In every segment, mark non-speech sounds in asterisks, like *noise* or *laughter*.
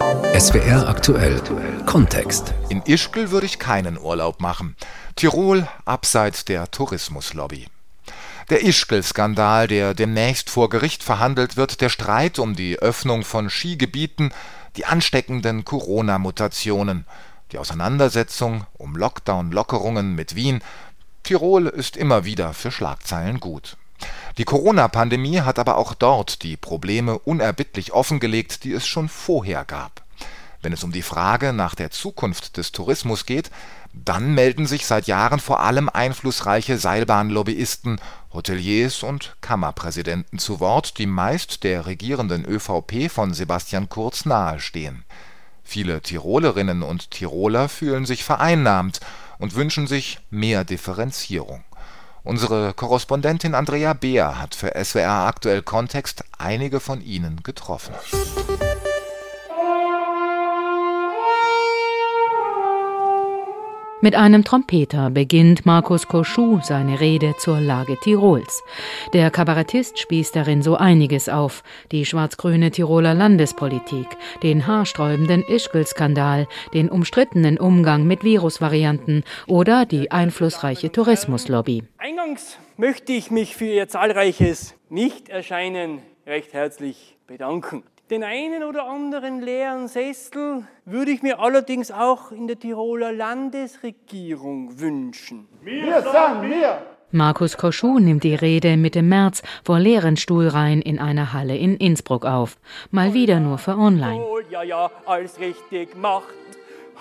SWR aktuell Kontext. In Ischgl würde ich keinen Urlaub machen. Tirol abseits der Tourismuslobby. Der Ischgl-Skandal, der demnächst vor Gericht verhandelt wird, der Streit um die Öffnung von Skigebieten, die ansteckenden Corona-Mutationen, die Auseinandersetzung um Lockdown-Lockerungen mit Wien. Tirol ist immer wieder für Schlagzeilen gut. Die Corona-Pandemie hat aber auch dort die Probleme unerbittlich offengelegt, die es schon vorher gab. Wenn es um die Frage nach der Zukunft des Tourismus geht, dann melden sich seit Jahren vor allem einflussreiche Seilbahnlobbyisten, Hoteliers und Kammerpräsidenten zu Wort, die meist der regierenden ÖVP von Sebastian Kurz nahestehen. Viele Tirolerinnen und Tiroler fühlen sich vereinnahmt und wünschen sich mehr Differenzierung. Unsere Korrespondentin Andrea Beer hat für SWR Aktuell Kontext einige von ihnen getroffen. Mit einem Trompeter beginnt Markus Koschuh seine Rede zur Lage Tirols. Der Kabarettist spießt darin so einiges auf: die schwarz-grüne Tiroler Landespolitik, den haarsträubenden Ischgl-Skandal, den umstrittenen Umgang mit Virusvarianten oder die einflussreiche Tourismuslobby. Eingangs möchte ich mich für Ihr zahlreiches Nichterscheinen recht herzlich bedanken. Den einen oder anderen leeren Sessel würde ich mir allerdings auch in der Tiroler Landesregierung wünschen. Wir sagen wir! Markus Koschuh nimmt die Rede Mitte März vor leeren Stuhlreihen in einer Halle in Innsbruck auf. Mal wieder nur für online. Ja, ja, alles richtig macht.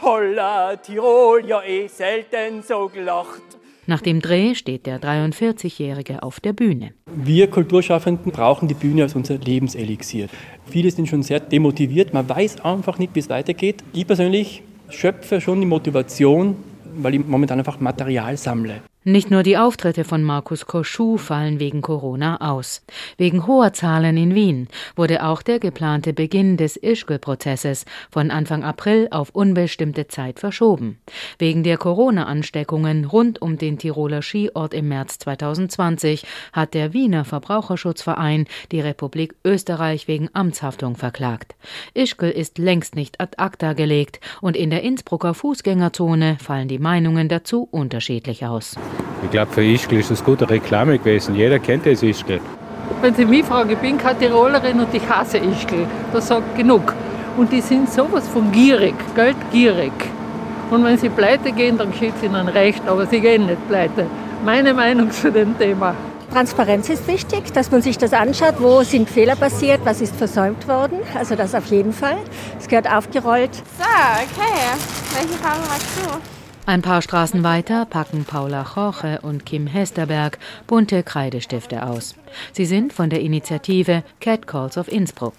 Holla, Tirol, ja eh selten so gelacht. Nach dem Dreh steht der 43-Jährige auf der Bühne. Wir Kulturschaffenden brauchen die Bühne als unser Lebenselixier. Viele sind schon sehr demotiviert, man weiß einfach nicht, wie es weitergeht. Ich persönlich schöpfe schon die Motivation, weil ich momentan einfach Material sammle. Nicht nur die Auftritte von Markus Koschuh fallen wegen Corona aus. Wegen hoher Zahlen in Wien wurde auch der geplante Beginn des Ischgl-Prozesses von Anfang April auf unbestimmte Zeit verschoben. Wegen der Corona-Ansteckungen rund um den Tiroler Skiort im März 2020 hat der Wiener Verbraucherschutzverein die Republik Österreich wegen Amtshaftung verklagt. Ischgl ist längst nicht ad acta gelegt und in der Innsbrucker Fußgängerzone fallen die Meinungen dazu unterschiedlich aus. Ich glaube, für Ischgl ist das gute Reklame gewesen. Jeder kennt das Ischgl. Wenn Sie mich fragen, ich bin keine Tirolerin und ich hasse Ischgl. Das sagt genug. Und die sind sowas von gierig, geldgierig. Und wenn sie pleite gehen, dann geschieht es ihnen recht, aber sie gehen nicht pleite. Meine Meinung zu dem Thema. Transparenz ist wichtig, dass man sich das anschaut, wo sind Fehler passiert, was ist versäumt worden. Also das auf jeden Fall. Es gehört aufgerollt. So, okay. Welche Farbe magst du? Ein paar Straßen weiter packen Paula Jorge und Kim Hesterberg bunte Kreidestifte aus. Sie sind von der Initiative Cat Calls of Innsbruck.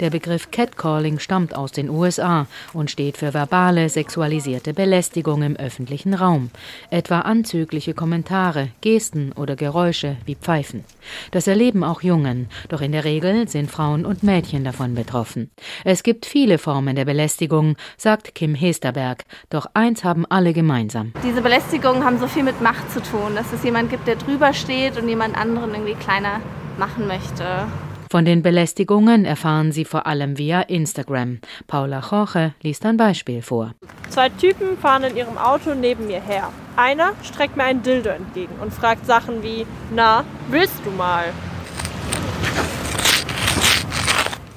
Der Begriff Catcalling stammt aus den USA und steht für verbale, sexualisierte Belästigung im öffentlichen Raum, etwa anzügliche Kommentare, Gesten oder Geräusche wie Pfeifen. Das erleben auch Jungen, doch in der Regel sind Frauen und Mädchen davon betroffen. Es gibt viele Formen der Belästigung, sagt Kim Hesterberg, doch eins haben alle gemeinsam. Diese Belästigungen haben so viel mit Macht zu tun, dass es jemand gibt, der drüber steht und jemand anderen irgendwie kleiner machen möchte. Von den Belästigungen erfahren sie vor allem via Instagram. Paula Jorge liest ein Beispiel vor. Zwei Typen fahren in ihrem Auto neben mir her. Einer streckt mir ein Dildo entgegen und fragt Sachen wie, na, willst du mal?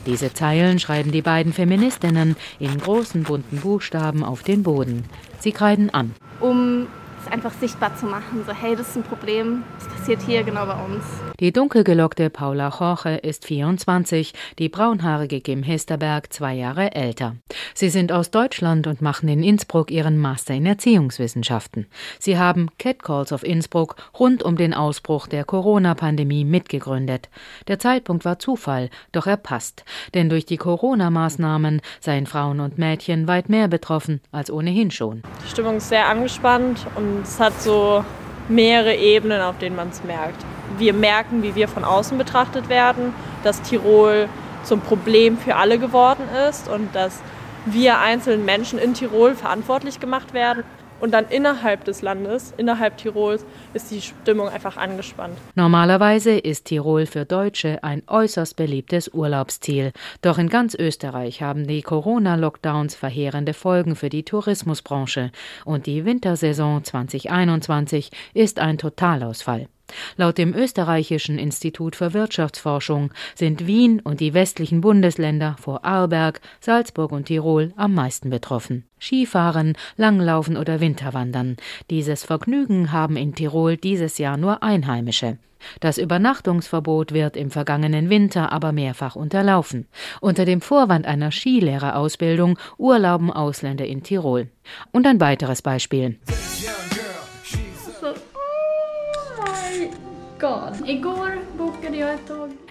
Diese Zeilen schreiben die beiden Feministinnen in großen bunten Buchstaben auf den Boden. Sie kreiden an. Um es einfach sichtbar zu machen, so hey, das ist ein Problem, das passiert hier genau bei uns. Die dunkelgelockte Paula Jorge ist 24, die braunhaarige Kim Hesterberg zwei Jahre älter. Sie sind aus Deutschland und machen in Innsbruck ihren Master in Erziehungswissenschaften. Sie haben Catcalls of Innsbruck rund um den Ausbruch der Corona-Pandemie mitgegründet. Der Zeitpunkt war Zufall, doch er passt. Denn durch die Corona-Maßnahmen seien Frauen und Mädchen weit mehr betroffen als ohnehin schon. Die Stimmung ist sehr angespannt und es hat so mehrere Ebenen, auf denen man es merkt wir merken, wie wir von außen betrachtet werden, dass Tirol zum Problem für alle geworden ist und dass wir einzelnen Menschen in Tirol verantwortlich gemacht werden. Und dann innerhalb des Landes, innerhalb Tirols, ist die Stimmung einfach angespannt. Normalerweise ist Tirol für Deutsche ein äußerst beliebtes Urlaubsziel. Doch in ganz Österreich haben die Corona-Lockdowns verheerende Folgen für die Tourismusbranche. Und die Wintersaison 2021 ist ein Totalausfall. Laut dem österreichischen Institut für Wirtschaftsforschung sind Wien und die westlichen Bundesländer vor Arlberg, Salzburg und Tirol am meisten betroffen. Skifahren, Langlaufen oder Winterwandern. Dieses Vergnügen haben in Tirol dieses Jahr nur Einheimische. Das Übernachtungsverbot wird im vergangenen Winter aber mehrfach unterlaufen. Unter dem Vorwand einer Skilehrerausbildung urlauben Ausländer in Tirol. Und ein weiteres Beispiel.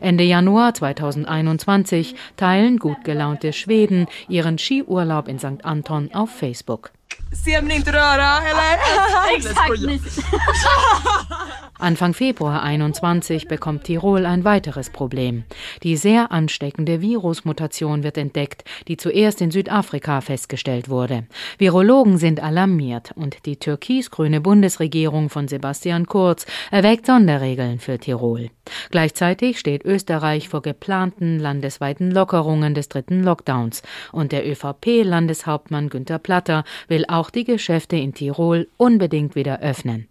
Ende Januar 2021 teilen gut gelaunte Schweden ihren Skiurlaub in St. Anton auf Facebook. Ser mig inte röra, eller? Exakt. *laughs* *laughs* Anfang Februar 21 bekommt Tirol ein weiteres Problem. Die sehr ansteckende Virusmutation wird entdeckt, die zuerst in Südafrika festgestellt wurde. Virologen sind alarmiert und die türkis-grüne Bundesregierung von Sebastian Kurz erwägt Sonderregeln für Tirol. Gleichzeitig steht Österreich vor geplanten landesweiten Lockerungen des dritten Lockdowns und der ÖVP-Landeshauptmann Günter Platter will auch die Geschäfte in Tirol unbedingt wieder öffnen.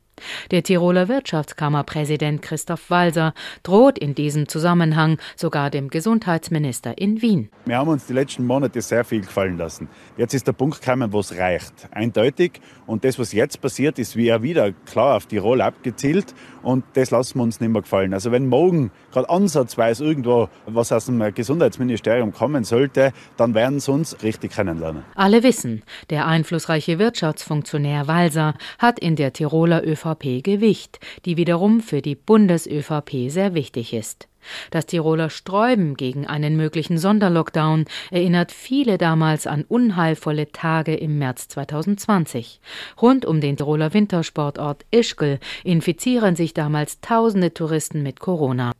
Der Tiroler Wirtschaftskammerpräsident Christoph Walser droht in diesem Zusammenhang sogar dem Gesundheitsminister in Wien. Wir haben uns die letzten Monate sehr viel gefallen lassen. Jetzt ist der Punkt gekommen, wo es reicht. Eindeutig. Und das, was jetzt passiert, ist wie wieder klar auf Tirol abgezielt. Und das lassen wir uns nicht mehr gefallen. Also wenn morgen gerade ansatzweise irgendwo was aus dem Gesundheitsministerium kommen sollte, dann werden sie uns richtig kennenlernen. Alle wissen, der einflussreiche Wirtschaftsfunktionär Walser hat in der Tiroler ÖVP Gewicht, die wiederum für die Bundes-ÖVP sehr wichtig ist. Das Tiroler Sträuben gegen einen möglichen Sonderlockdown erinnert viele damals an unheilvolle Tage im März 2020. Rund um den Tiroler Wintersportort Ischgl infizieren sich damals tausende Touristen mit Corona.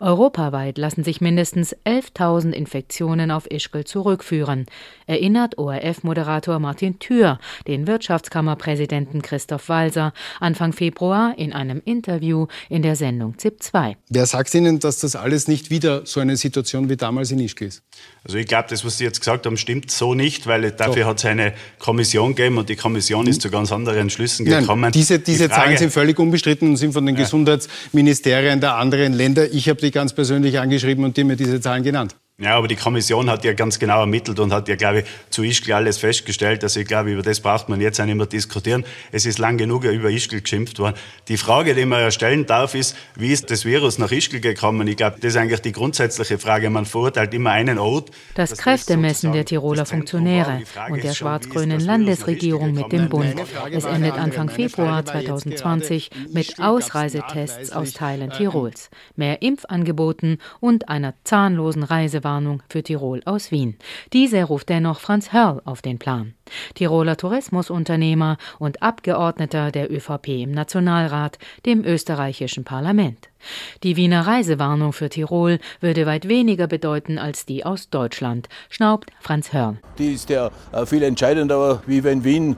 Europaweit lassen sich mindestens 11.000 Infektionen auf Ischgl zurückführen, erinnert ORF-Moderator Martin Thür den Wirtschaftskammerpräsidenten Christoph Walser Anfang Februar in einem Interview in der Sendung ZIP 2. Wer sagt Ihnen, dass das alles nicht wieder so eine Situation wie damals in Ischgl ist? Also ich glaube, das, was Sie jetzt gesagt haben, stimmt so nicht, weil dafür hat es eine Kommission gegeben und die Kommission ist zu ganz anderen Schlüssen gekommen. Nein, diese diese die Zahlen sind völlig unbestritten und sind von den ja. Gesundheitsministerien der anderen Länder ich habe die ganz persönlich angeschrieben und die mir diese Zahlen genannt. Ja, aber die Kommission hat ja ganz genau ermittelt und hat ja, glaube ich, zu Ischgl alles festgestellt. Also ich glaube, über das braucht man jetzt auch nicht mehr diskutieren. Es ist lang genug über Ischgl geschimpft worden. Die Frage, die man ja stellen darf, ist, wie ist das Virus nach Ischgl gekommen? Ich glaube, das ist eigentlich die grundsätzliche Frage. Man verurteilt immer einen Ort. Das, das Kräftemessen der Tiroler Funktionäre und der schwarz-grünen Landesregierung mit dem Bund. Es endet Anfang Februar 2020 mit Ausreisetests aus Teilen Tirols, mehr Impfangeboten und einer zahnlosen Reisewarnung Triggerwarnung für Tirol aus Wien. Diese ruft dennoch Franz Hörl auf den Plan. Tiroler Tourismusunternehmer und Abgeordneter der ÖVP im Nationalrat, dem österreichischen Parlament. Die Wiener Reisewarnung für Tirol würde weit weniger bedeuten als die aus Deutschland, schnaubt Franz Hörl. Die ist ja äh, viel entscheidender, wie wenn Wien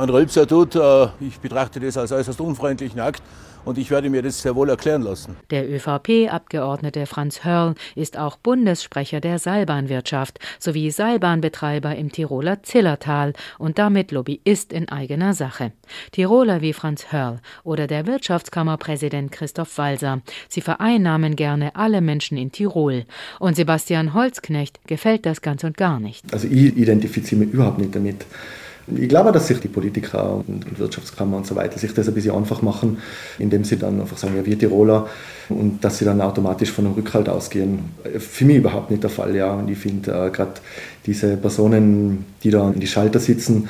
ein Rülpser tut. Äh, ich betrachte das als äußerst unfreundlichen Akt und ich werde mir das sehr wohl erklären lassen. Der ÖVP-Abgeordnete Franz Hörl ist auch Bundessprecher der Seilbahnwirtschaft sowie Seilbahnbetreiber im Tiroler Zillertal und damit Lobbyist in eigener Sache. Tiroler wie Franz Hörl oder der Wirtschaftskammerpräsident Christoph Walser, sie vereinnahmen gerne alle Menschen in Tirol. Und Sebastian Holzknecht gefällt das ganz und gar nicht. Also ich identifiziere mich überhaupt nicht damit. Ich glaube, dass sich die Politiker und Wirtschaftskammer und so weiter sich das ein bisschen einfach machen, indem sie dann einfach sagen, ja, wir Tiroler und dass sie dann automatisch von einem Rückhalt ausgehen. Für mich überhaupt nicht der Fall, ja. Und ich finde äh, gerade diese Personen, die da in die Schalter sitzen,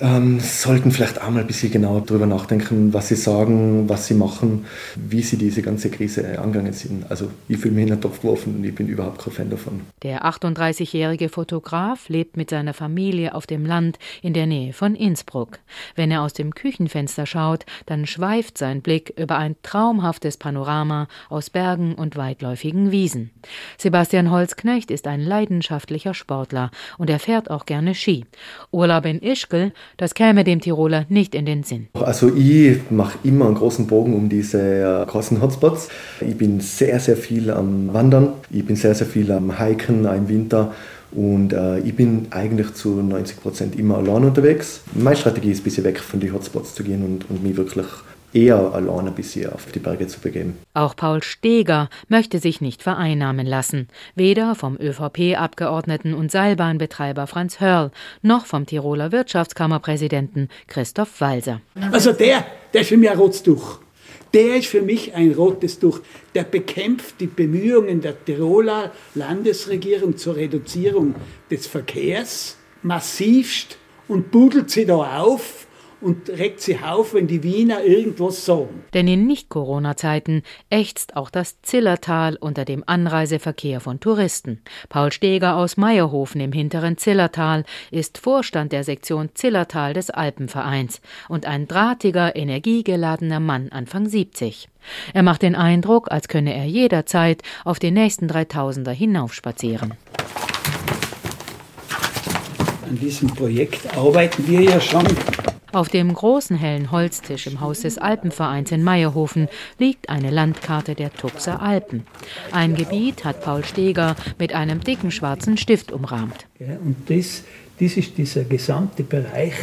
ähm, sollten vielleicht auch mal ein bisschen genauer darüber nachdenken, was sie sagen, was sie machen, wie sie diese ganze Krise angegangen sind. Also ich fühle mich in den Topf geworfen und ich bin überhaupt kein Fan davon. Der 38-jährige Fotograf lebt mit seiner Familie auf dem Land in der Nähe von Innsbruck. Wenn er aus dem Küchenfenster schaut, dann schweift sein Blick über ein traumhaftes Panorama aus Bergen und weitläufigen Wiesen. Sebastian Holzknecht ist ein leidenschaftlicher Sportler und er fährt auch gerne Ski. Urlaub in Ischgl Das käme dem Tiroler nicht in den Sinn. Also ich mache immer einen großen Bogen um diese großen äh, Hotspots. Ich bin sehr, sehr viel am Wandern. Ich bin sehr, sehr viel am Hiken im Winter. Und äh, ich bin eigentlich zu 90 Prozent immer allein unterwegs. Meine Strategie ist, ein bisschen weg von den Hotspots zu gehen und, und mich wirklich eher alleine ein bisschen auf die Berge zu begeben. Auch Paul Steger möchte sich nicht vereinnahmen lassen. Weder vom ÖVP-Abgeordneten und Seilbahnbetreiber Franz Hörl noch vom Tiroler Wirtschaftskammerpräsidenten Christoph Walser. Also der, der ist für mich ein Rotztuch. Der ist für mich ein rotes Tuch. Der bekämpft die Bemühungen der Tiroler Landesregierung zur Reduzierung des Verkehrs massivst und budelt sie da auf und regt sich auf, wenn die Wiener irgendwas sagen. Denn in Nicht-Corona-Zeiten ächzt auch das Zillertal unter dem Anreiseverkehr von Touristen. Paul Steger aus Meierhofen im hinteren Zillertal ist Vorstand der Sektion Zillertal des Alpenvereins und ein drahtiger, energiegeladener Mann Anfang 70. Er macht den Eindruck, als könne er jederzeit auf den nächsten 3000er hinaufspazieren. An diesem Projekt arbeiten wir ja schon auf dem großen hellen Holztisch im Haus des Alpenvereins in Meierhofen liegt eine Landkarte der Tuxer Alpen. Ein Gebiet hat Paul Steger mit einem dicken schwarzen Stift umrahmt. und das, das ist dieser gesamte Bereich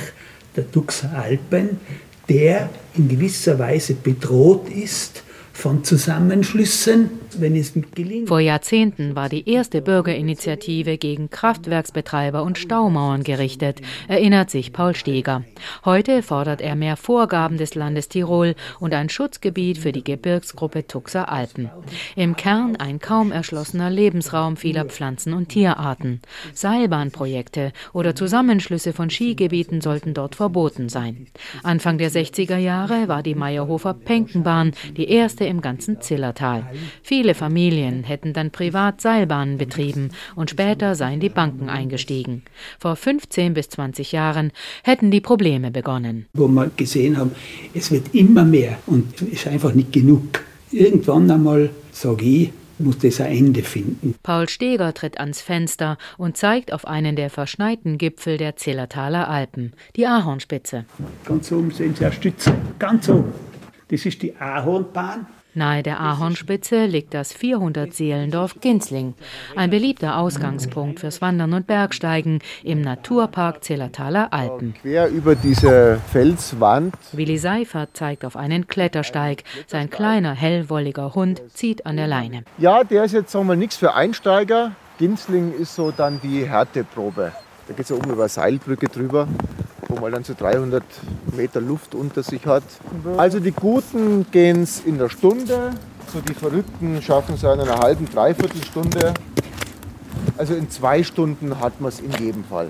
der Tuxer Alpen, der in gewisser Weise bedroht ist von Zusammenschlüssen, wenn es gelingt. Vor Jahrzehnten war die erste Bürgerinitiative gegen Kraftwerksbetreiber und Staumauern gerichtet, erinnert sich Paul Steger. Heute fordert er mehr Vorgaben des Landes Tirol und ein Schutzgebiet für die Gebirgsgruppe Tuxer Alpen. Im Kern ein kaum erschlossener Lebensraum vieler Pflanzen- und Tierarten. Seilbahnprojekte oder Zusammenschlüsse von Skigebieten sollten dort verboten sein. Anfang der 60er Jahre war die Meyerhofer Penkenbahn die erste im ganzen Zillertal. Viele Familien hätten dann privat Seilbahnen betrieben und später seien die Banken eingestiegen. Vor 15 bis 20 Jahren hätten die Probleme begonnen. Wo wir gesehen haben, es wird immer mehr und es ist einfach nicht genug. Irgendwann einmal, sage ich, muss das ein Ende finden. Paul Steger tritt ans Fenster und zeigt auf einen der verschneiten Gipfel der Zillertaler Alpen, die Ahornspitze. Ganz oben sehen Sie eine Stütze, ganz oben. Das ist die Ahornbahn Nahe der Ahornspitze liegt das 400-Seelendorf Ginzling, ein beliebter Ausgangspunkt fürs Wandern und Bergsteigen im Naturpark Zillertaler Alpen. Quer über diese Felswand. Willi Seifert zeigt auf einen Klettersteig. Sein kleiner, hellwolliger Hund zieht an der Leine. Ja, der ist jetzt mal nichts für Einsteiger. Ginzling ist so dann die Härteprobe. Da geht es ja oben über Seilbrücke drüber wo man dann so 300 Meter Luft unter sich hat. Also die Guten gehen es in der Stunde, so die Verrückten schaffen es in einer halben, dreiviertel Stunde. Also in zwei Stunden hat man es in jedem Fall,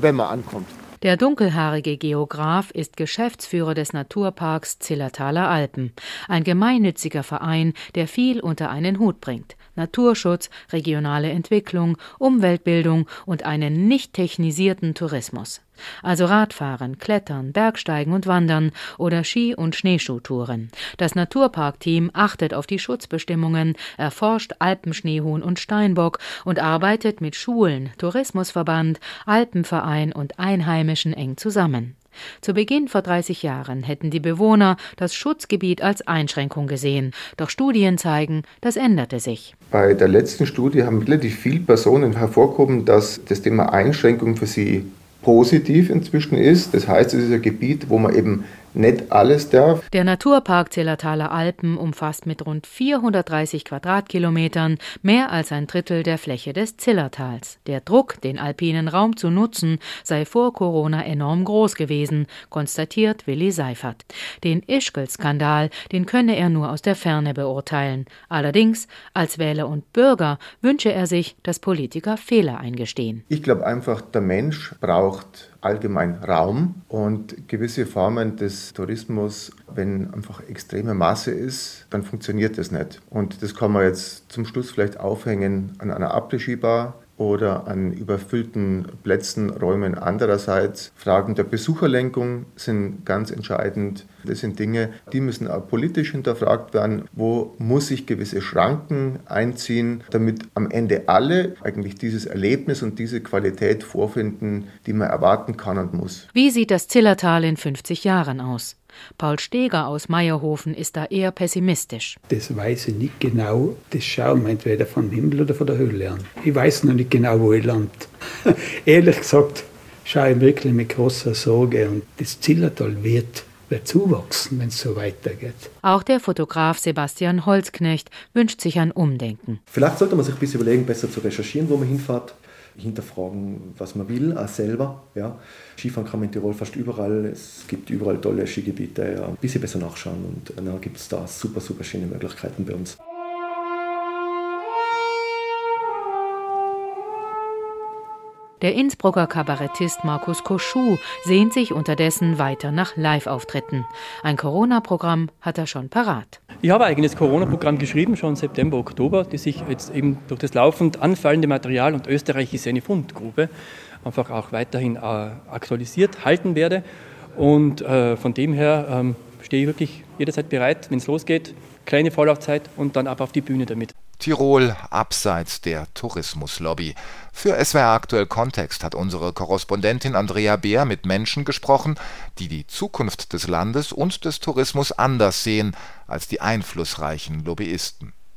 wenn man ankommt. Der dunkelhaarige Geograf ist Geschäftsführer des Naturparks Zillertaler Alpen, ein gemeinnütziger Verein, der viel unter einen Hut bringt. Naturschutz, regionale Entwicklung, Umweltbildung und einen nicht technisierten Tourismus. Also Radfahren, Klettern, Bergsteigen und Wandern oder Ski- und Schneeschuhtouren. Das Naturparkteam achtet auf die Schutzbestimmungen, erforscht Alpenschneehuhn und Steinbock und arbeitet mit Schulen, Tourismusverband, Alpenverein und Einheimischen eng zusammen. Zu Beginn vor 30 Jahren hätten die Bewohner das Schutzgebiet als Einschränkung gesehen. Doch Studien zeigen, das änderte sich. Bei der letzten Studie haben relativ viele Personen hervorgehoben, dass das Thema Einschränkung für sie positiv inzwischen ist. Das heißt, es ist ein Gebiet, wo man eben nicht alles darf. Der Naturpark Zillertaler Alpen umfasst mit rund 430 Quadratkilometern mehr als ein Drittel der Fläche des Zillertals. Der Druck, den alpinen Raum zu nutzen, sei vor Corona enorm groß gewesen, konstatiert Willi Seifert. Den Ischgl-Skandal, den könne er nur aus der Ferne beurteilen. Allerdings, als Wähler und Bürger wünsche er sich, dass Politiker Fehler eingestehen. Ich glaube einfach, der Mensch braucht allgemein Raum und gewisse Formen des Tourismus, wenn einfach extreme Masse ist, dann funktioniert das nicht. Und das kann man jetzt zum Schluss vielleicht aufhängen an einer Abregibar oder an überfüllten Plätzen, Räumen andererseits. Fragen der Besucherlenkung sind ganz entscheidend. Das sind Dinge, die müssen auch politisch hinterfragt werden. Wo muss ich gewisse Schranken einziehen, damit am Ende alle eigentlich dieses Erlebnis und diese Qualität vorfinden, die man erwarten kann und muss. Wie sieht das Zillertal in 50 Jahren aus? Paul Steger aus Meierhofen ist da eher pessimistisch. Das weiß ich nicht genau. Das schauen wir entweder vom Himmel oder von der Hölle an. Ich weiß noch nicht genau, wo ich lande. *laughs* Ehrlich gesagt, schaue ich wirklich mit großer Sorge. Und das Zillertal wird wird zuwachsen, wenn es so weitergeht. Auch der Fotograf Sebastian Holzknecht wünscht sich ein Umdenken. Vielleicht sollte man sich ein bisschen überlegen, besser zu recherchieren, wo man hinfährt hinterfragen, was man will, auch selber. Ja. Skifahren kann man in Tirol fast überall. Es gibt überall tolle Skigebiete. Ja. Ein bisschen besser nachschauen und dann gibt es da super, super schöne Möglichkeiten bei uns. Der Innsbrucker Kabarettist Markus Koschuh sehnt sich unterdessen weiter nach Live-Auftritten. Ein Corona-Programm hat er schon parat. Ich habe ein eigenes Corona-Programm geschrieben, schon September, Oktober, das ich jetzt eben durch das laufend anfallende Material und Österreich ist eine Fundgrube einfach auch weiterhin äh, aktualisiert halten werde. Und äh, von dem her ähm, stehe ich wirklich jederzeit bereit, wenn es losgeht. Kleine Vorlaufzeit und dann ab auf die Bühne damit. Tirol abseits der Tourismuslobby. Für SWR aktuell Kontext hat unsere Korrespondentin Andrea Beer mit Menschen gesprochen, die die Zukunft des Landes und des Tourismus anders sehen als die einflussreichen Lobbyisten.